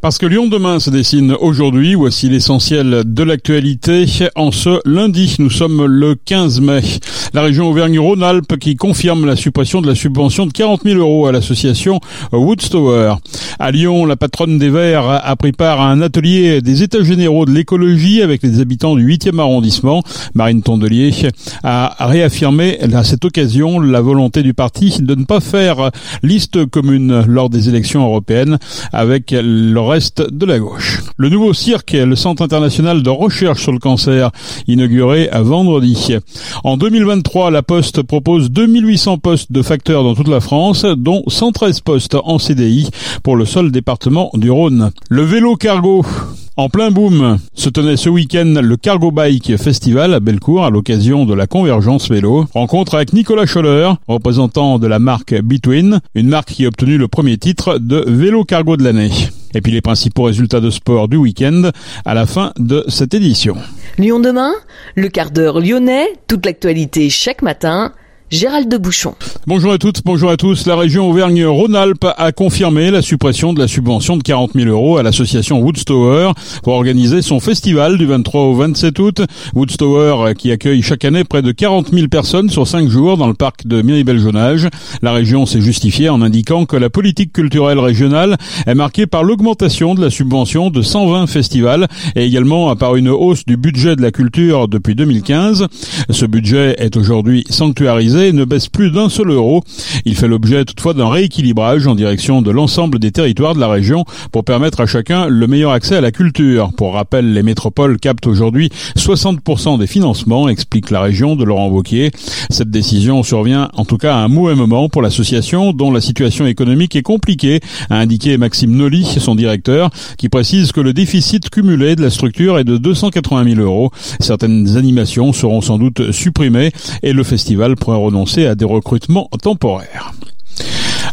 Parce que Lyon demain se dessine aujourd'hui, voici l'essentiel de l'actualité. En ce lundi, nous sommes le 15 mai. La région Auvergne-Rhône-Alpes qui confirme la suppression de la subvention de 40 000 euros à l'association Woodstower. À Lyon, la patronne des Verts a pris part à un atelier des états généraux de l'écologie avec les habitants du 8e arrondissement. Marine Tondelier a réaffirmé à cette occasion la volonté du parti de ne pas faire liste commune lors des élections européennes avec le reste. Le nouveau cirque, le Centre international de recherche sur le cancer, inauguré à vendredi. En 2023, la Poste propose 2800 postes de facteurs dans toute la France, dont 113 postes en CDI pour le seul département du Rhône. Le vélo cargo en plein boom se tenait ce week-end le Cargo Bike Festival à Bellecour à l'occasion de la convergence vélo. Rencontre avec Nicolas Scholler, représentant de la marque Between, une marque qui a obtenu le premier titre de vélo cargo de l'année. Et puis les principaux résultats de sport du week-end à la fin de cette édition. Lyon demain, le quart d'heure lyonnais, toute l'actualité chaque matin. Gérald de Bouchon. Bonjour à toutes, bonjour à tous. La région Auvergne-Rhône-Alpes a confirmé la suppression de la subvention de 40 000 euros à l'association Woodstower pour organiser son festival du 23 au 27 août. Woodstower qui accueille chaque année près de 40 000 personnes sur 5 jours dans le parc de Miribel-Jonage. La région s'est justifiée en indiquant que la politique culturelle régionale est marquée par l'augmentation de la subvention de 120 festivals et également par une hausse du budget de la culture depuis 2015. Ce budget est aujourd'hui sanctuarisé ne baisse plus d'un seul euro. Il fait l'objet toutefois d'un rééquilibrage en direction de l'ensemble des territoires de la région pour permettre à chacun le meilleur accès à la culture. Pour rappel, les métropoles captent aujourd'hui 60% des financements, explique la région de Laurent Wauquiez. Cette décision survient en tout cas à un mauvais moment pour l'association dont la situation économique est compliquée, a indiqué Maxime Nolly, son directeur, qui précise que le déficit cumulé de la structure est de 280 000 euros. Certaines animations seront sans doute supprimées et le festival pourrait renoncer à des recrutements temporaires.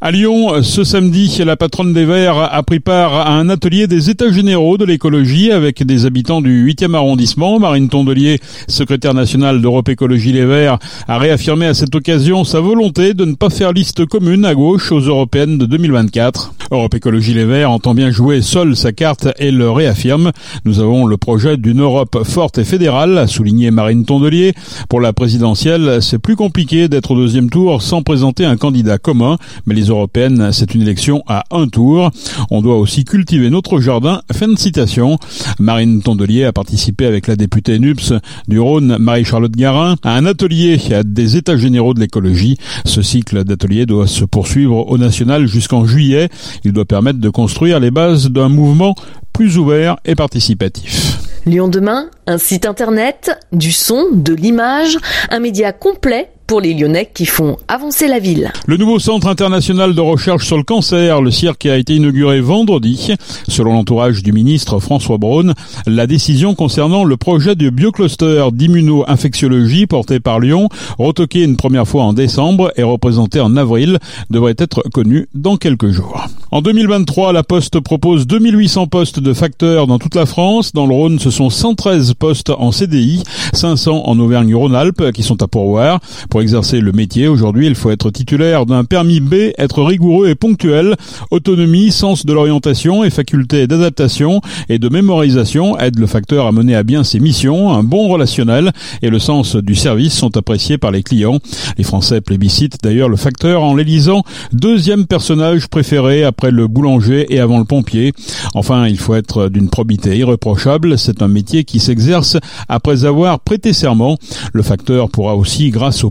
À Lyon, ce samedi, la patronne des Verts a pris part à un atelier des États généraux de l'écologie avec des habitants du 8e arrondissement. Marine Tondelier, secrétaire nationale d'Europe Écologie Les Verts, a réaffirmé à cette occasion sa volonté de ne pas faire liste commune à gauche aux européennes de 2024. Europe Écologie Les Verts entend bien jouer seule sa carte et le réaffirme. Nous avons le projet d'une Europe forte et fédérale, a souligné Marine Tondelier. Pour la présidentielle, c'est plus compliqué d'être au deuxième tour sans présenter un candidat commun, mais les européennes, c'est une élection à un tour. On doit aussi cultiver notre jardin. Fin de citation. Marine Tondelier a participé avec la députée NUPS du Rhône, Marie-Charlotte Garin, à un atelier des États généraux de l'écologie. Ce cycle d'ateliers doit se poursuivre au national jusqu'en juillet. Il doit permettre de construire les bases d'un mouvement plus ouvert et participatif. Lyon demain, un site internet, du son, de l'image, un média complet pour les Lyonnais qui font avancer la ville. Le nouveau centre international de recherche sur le cancer, le CIRC, a été inauguré vendredi. Selon l'entourage du ministre François Braun, la décision concernant le projet de biocluster d'immuno-infectiologie porté par Lyon, retoqué une première fois en décembre et représenté en avril, devrait être connue dans quelques jours. En 2023, la Poste propose 2800 postes de facteurs dans toute la France. Dans le Rhône, ce sont 113 postes en CDI, 500 en Auvergne-Rhône-Alpes qui sont à pourvoir. Pour exercer le métier, aujourd'hui, il faut être titulaire d'un permis B, être rigoureux et ponctuel, autonomie, sens de l'orientation et faculté d'adaptation et de mémorisation aident le facteur à mener à bien ses missions. Un bon relationnel et le sens du service sont appréciés par les clients. Les Français plébiscitent d'ailleurs le facteur en l'élisant deuxième personnage préféré après le boulanger et avant le pompier. Enfin, il faut être d'une probité irréprochable. C'est un métier qui s'exerce après avoir prêté serment. Le facteur pourra aussi, grâce au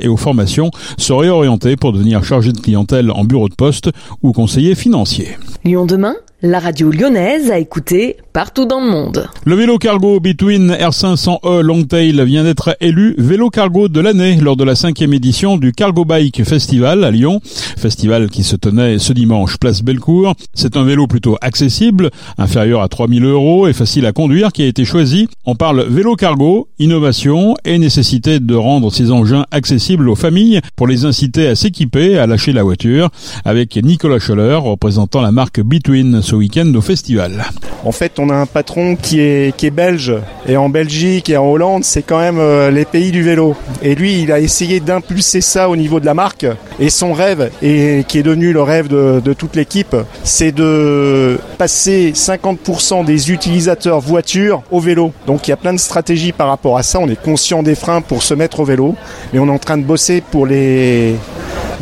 et aux formations se réorienter pour devenir chargé de clientèle en bureau de poste ou conseiller financier. Lyon demain la radio lyonnaise a écouté partout dans le monde. Le vélo cargo Between R500E Longtail vient d'être élu vélo cargo de l'année lors de la cinquième édition du Cargo Bike Festival à Lyon. Festival qui se tenait ce dimanche place Bellecour. C'est un vélo plutôt accessible, inférieur à 3000 euros et facile à conduire qui a été choisi. On parle vélo cargo, innovation et nécessité de rendre ces engins accessibles aux familles pour les inciter à s'équiper, à lâcher la voiture avec Nicolas Scholler représentant la marque Between ce week-end au festival. En fait, on a un patron qui est, belge. Et en Belgique et en Hollande, c'est quand même euh, les pays du vélo. Et lui, il a essayé d'impulser ça au niveau de la marque. Et son rêve, et qui est devenu le rêve de, de toute l'équipe, c'est de passer 50% des utilisateurs voitures au vélo. Donc il y a plein de stratégies par rapport à ça. On est conscient des freins pour se mettre au vélo. Mais on est en train de bosser pour les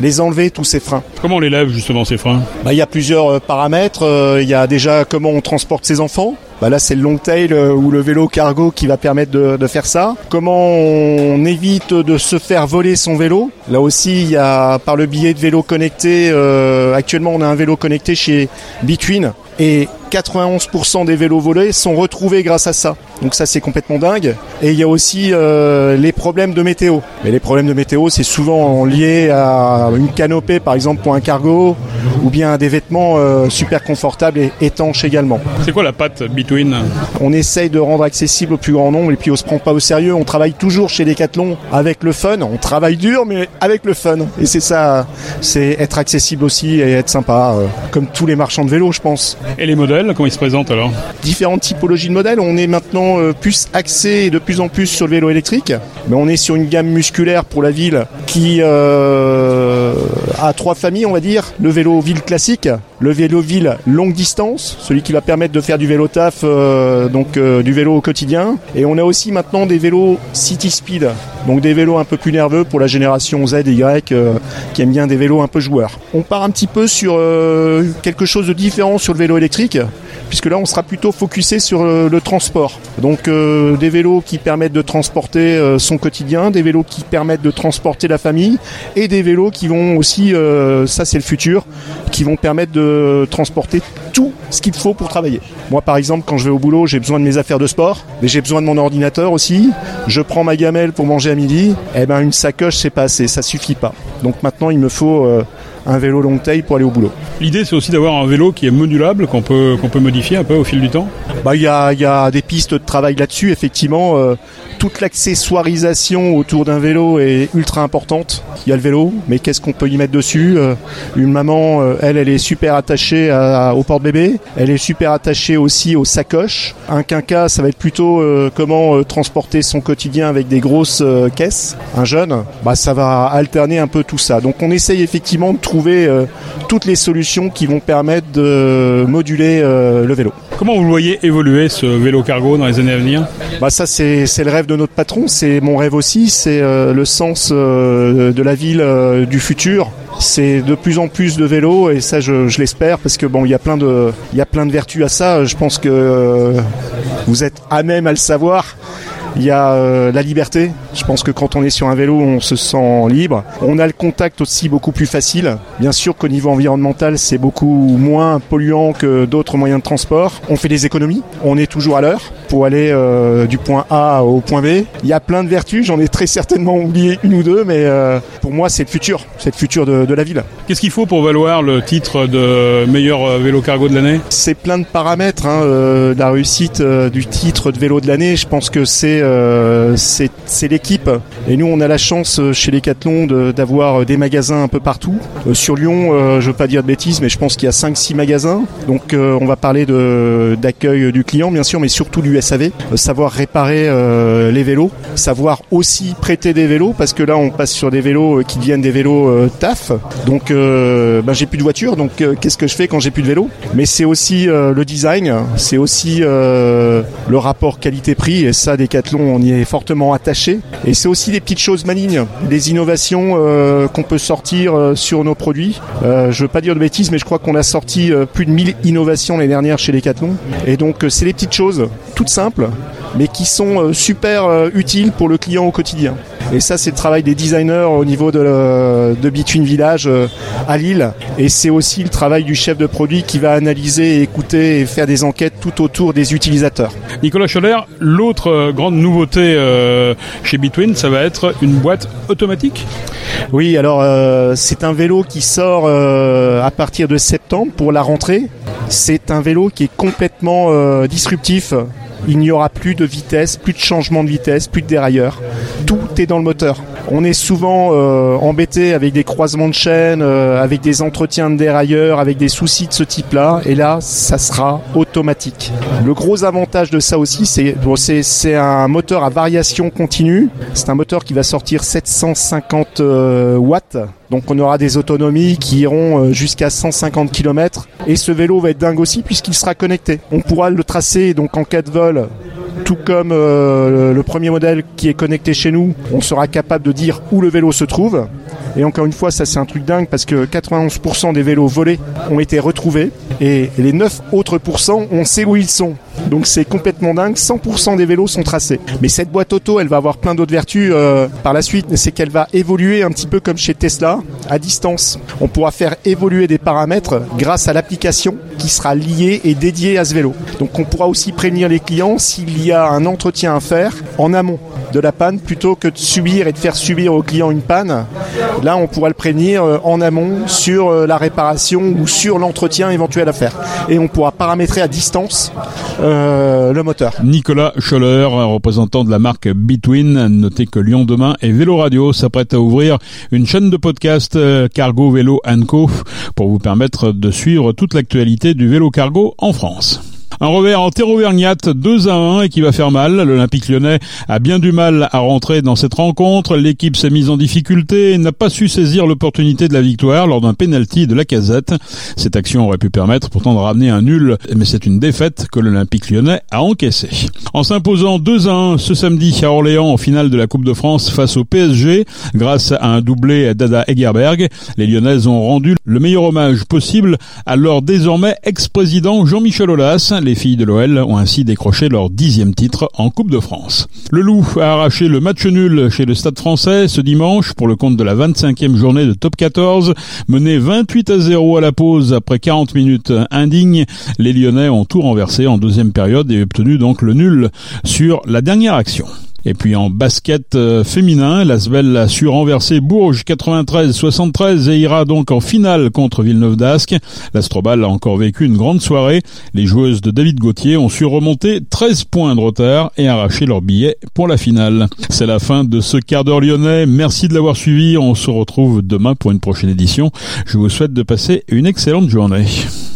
les enlever tous ces freins. Comment on les lève justement ces freins bah, Il y a plusieurs euh, paramètres. Euh, il y a déjà comment on transporte ses enfants. Bah là, c'est le long tail euh, ou le vélo cargo qui va permettre de, de, faire ça. Comment on évite de se faire voler son vélo Là aussi, il y a par le biais de vélos connectés. Euh, actuellement, on a un vélo connecté chez Between et 91% des vélos volés sont retrouvés grâce à ça. Donc ça c'est complètement dingue. Et il y a aussi euh, les problèmes de météo. Mais les problèmes de météo c'est souvent lié à une canopée par exemple pour un cargo ou bien à des vêtements euh, super confortables et étanches également. C'est quoi la patte Between On essaye de rendre accessible au plus grand nombre et puis on se prend pas au sérieux. On travaille toujours chez Decathlon avec le fun. On travaille dur mais avec le fun. Et c'est ça, c'est être accessible aussi et être sympa, euh, comme tous les marchands de vélos je pense. Et les modèles, comment ils se présentent alors Différentes typologies de modèles. On est maintenant euh, plus axé de plus en plus sur le vélo électrique. Mais on est sur une gamme musculaire pour la ville qui euh, a trois familles, on va dire. Le vélo ville classique, le vélo ville longue distance, celui qui va permettre de faire du vélo taf, euh, donc du vélo au quotidien. Et on a aussi maintenant des vélos city speed, donc des vélos un peu plus nerveux pour la génération Z et Y euh, qui aime bien des vélos un peu joueurs. On part un petit peu sur euh, quelque chose de différent sur le vélo électrique puisque là on sera plutôt focusé sur le, le transport. Donc euh, des vélos qui permettent de transporter euh, son quotidien, des vélos qui permettent de transporter la famille et des vélos qui vont aussi, euh, ça c'est le futur, qui vont permettre de transporter tout ce qu'il faut pour travailler. Moi par exemple quand je vais au boulot j'ai besoin de mes affaires de sport, mais j'ai besoin de mon ordinateur aussi, je prends ma gamelle pour manger à midi, eh ben une sacoche c'est pas assez, ça suffit pas. Donc maintenant il me faut euh, un vélo long tail pour aller au boulot. L'idée c'est aussi d'avoir un vélo qui est modulable, qu'on peut, qu'on peut modifier un peu au fil du temps Bah il y a, y a des pistes de travail là-dessus, effectivement. Euh, toute l'accessoirisation autour d'un vélo est ultra importante. Il y a le vélo, mais qu'est-ce qu'on peut y mettre dessus? Euh, Une maman, euh, elle, elle est super attachée à- au porte-bébé. Elle est super attachée aussi aux sacoches. Un quinca, ça va être plutôt comment transporter son quotidien avec des grosses caisses. Un jeune, bah ça va alterner un peu tout ça. Donc on essaye effectivement de trouver euh, toutes les solutions qui vont permettre de moduler euh, le vélo. Comment vous voyez évoluer ce vélo cargo dans les années à venir? Bah ça c'est le rêve de notre patron, c'est mon rêve aussi, c'est euh, le sens de la ville du futur. C'est de plus en plus de vélos et ça je, je l'espère parce que bon il y a plein de il y a plein de vertus à ça. Je pense que euh, vous êtes à même à le savoir. Il y a euh, la liberté. Je pense que quand on est sur un vélo, on se sent libre. On a le contact aussi beaucoup plus facile. Bien sûr qu'au niveau environnemental, c'est beaucoup moins polluant que d'autres moyens de transport. On fait des économies. On est toujours à l'heure pour aller euh, du point A au point B. Il y a plein de vertus. J'en ai très certainement oublié une ou deux, mais euh, pour moi, c'est le futur. C'est le futur de, de la ville. Qu'est-ce qu'il faut pour valoir le titre de meilleur vélo cargo de l'année? C'est plein de paramètres. Hein, la réussite du titre de vélo de l'année, je pense que c'est c'est c'est l'équipe. Et nous, on a la chance euh, chez Decathlon de- d'avoir euh, des magasins un peu partout. Euh, sur Lyon, euh, je veux pas dire de bêtises, mais je pense qu'il y a 5-6 magasins. Donc, euh, on va parler d'accueil du client, bien sûr, mais surtout du SAV. Euh, savoir réparer euh, les vélos, savoir aussi prêter des vélos, parce que là, on passe sur des vélos euh, qui deviennent des vélos euh, taf. Donc, euh, ben, j'ai plus de voiture, donc euh, qu'est-ce que je fais quand j'ai plus de vélo Mais c'est aussi euh, le design, c'est aussi euh, le rapport qualité-prix, et ça, Decathlon, on y est fortement attaché. Et c'est aussi des petites choses malignes, des innovations euh, qu'on peut sortir euh, sur nos produits. Euh, je veux pas dire de bêtises, mais je crois qu'on a sorti euh, plus de 1000 innovations l'année dernière chez Decathlon. Et donc, c'est des petites choses, toutes simples, mais qui sont super utiles pour le client au quotidien. Et ça, c'est le travail des designers au niveau de, le- de Between Village euh, à Lille. Et c'est aussi le travail du chef de produit qui va analyser, écouter et faire des enquêtes tout autour des utilisateurs. Nicolas Scholler, l'autre euh, grande nouveauté euh, chez Between, ça va être une boîte automatique? Oui, alors euh, c'est un vélo qui sort euh, à partir de septembre pour la rentrée. C'est un vélo qui est complètement euh, disruptif. Il n'y aura plus de vitesse, plus de changement de vitesse, plus de dérailleur. Tout est dans le moteur. On est souvent euh, embêté avec des croisements de chaînes, euh, avec des entretiens de dérailleurs, avec des soucis de ce type-là. Et là, ça sera automatique. Le gros avantage de ça aussi, c'est un moteur à variation continue. C'est un moteur qui va sortir 750 euh, watts. Donc on aura des autonomies qui iront euh, jusqu'à 150 km. Et ce vélo va être dingue aussi puisqu'il sera connecté. On pourra le tracer donc en cas de vol tout comme euh, le premier modèle qui est connecté chez nous, on sera capable de dire où le vélo se trouve. Et encore une fois, ça c'est un truc dingue parce que 91% des vélos volés ont été retrouvés et les 9 autres pourcents, on sait où ils sont. Donc c'est complètement dingue, 100% des vélos sont tracés. Mais cette boîte auto, elle va avoir plein d'autres vertus euh, par la suite, c'est qu'elle va évoluer un petit peu comme chez Tesla, à distance. On pourra faire évoluer des paramètres grâce à l'application qui sera liée et dédiée à ce vélo. Donc on pourra aussi prévenir les clients s'il y a un entretien à faire en amont de la panne plutôt que de subir et de faire subir au client une panne. Là, on pourra le prévenir euh, en amont sur euh, la réparation ou sur l'entretien éventuel à faire. Et on pourra paramétrer à distance euh, le moteur. Nicolas Scholler, représentant de la marque Between, notez que Lyon demain et Vélo Radio s'apprête à ouvrir une chaîne de podcast Cargo Vélo Co pour vous permettre de suivre toute l'actualité du vélo cargo en France. Un revers en terre 2 à 1 et qui va faire mal. L'Olympique lyonnais a bien du mal à rentrer dans cette rencontre. L'équipe s'est mise en difficulté et n'a pas su saisir l'opportunité de la victoire lors d'un penalty de la casette. Cette action aurait pu permettre pourtant de ramener un nul, mais c'est une défaite que l'Olympique lyonnais a encaissée. En s'imposant 2 à 1 ce samedi à Orléans en finale de la Coupe de France face au PSG, grâce à un doublé d'Ada Egerberg, les Lyonnaises ont rendu le meilleur hommage possible à leur désormais ex-président Jean-Michel Aulas les filles de l'OL ont ainsi décroché leur dixième titre en Coupe de France. Le Loup a arraché le match nul chez le Stade français ce dimanche pour le compte de la 25e journée de Top 14. Mené 28 à 0 à la pause après 40 minutes indignes, les Lyonnais ont tout renversé en deuxième période et obtenu donc le nul sur la dernière action. Et puis en basket euh, féminin, l'Asvel a su renverser Bourges 93-73 et ira donc en finale contre Villeneuve d'Ascq. L'Astrobal a encore vécu une grande soirée. Les joueuses de David Gauthier ont su remonter 13 points de retard et arracher leur billet pour la finale. C'est la fin de ce quart d'heure lyonnais. Merci de l'avoir suivi. On se retrouve demain pour une prochaine édition. Je vous souhaite de passer une excellente journée.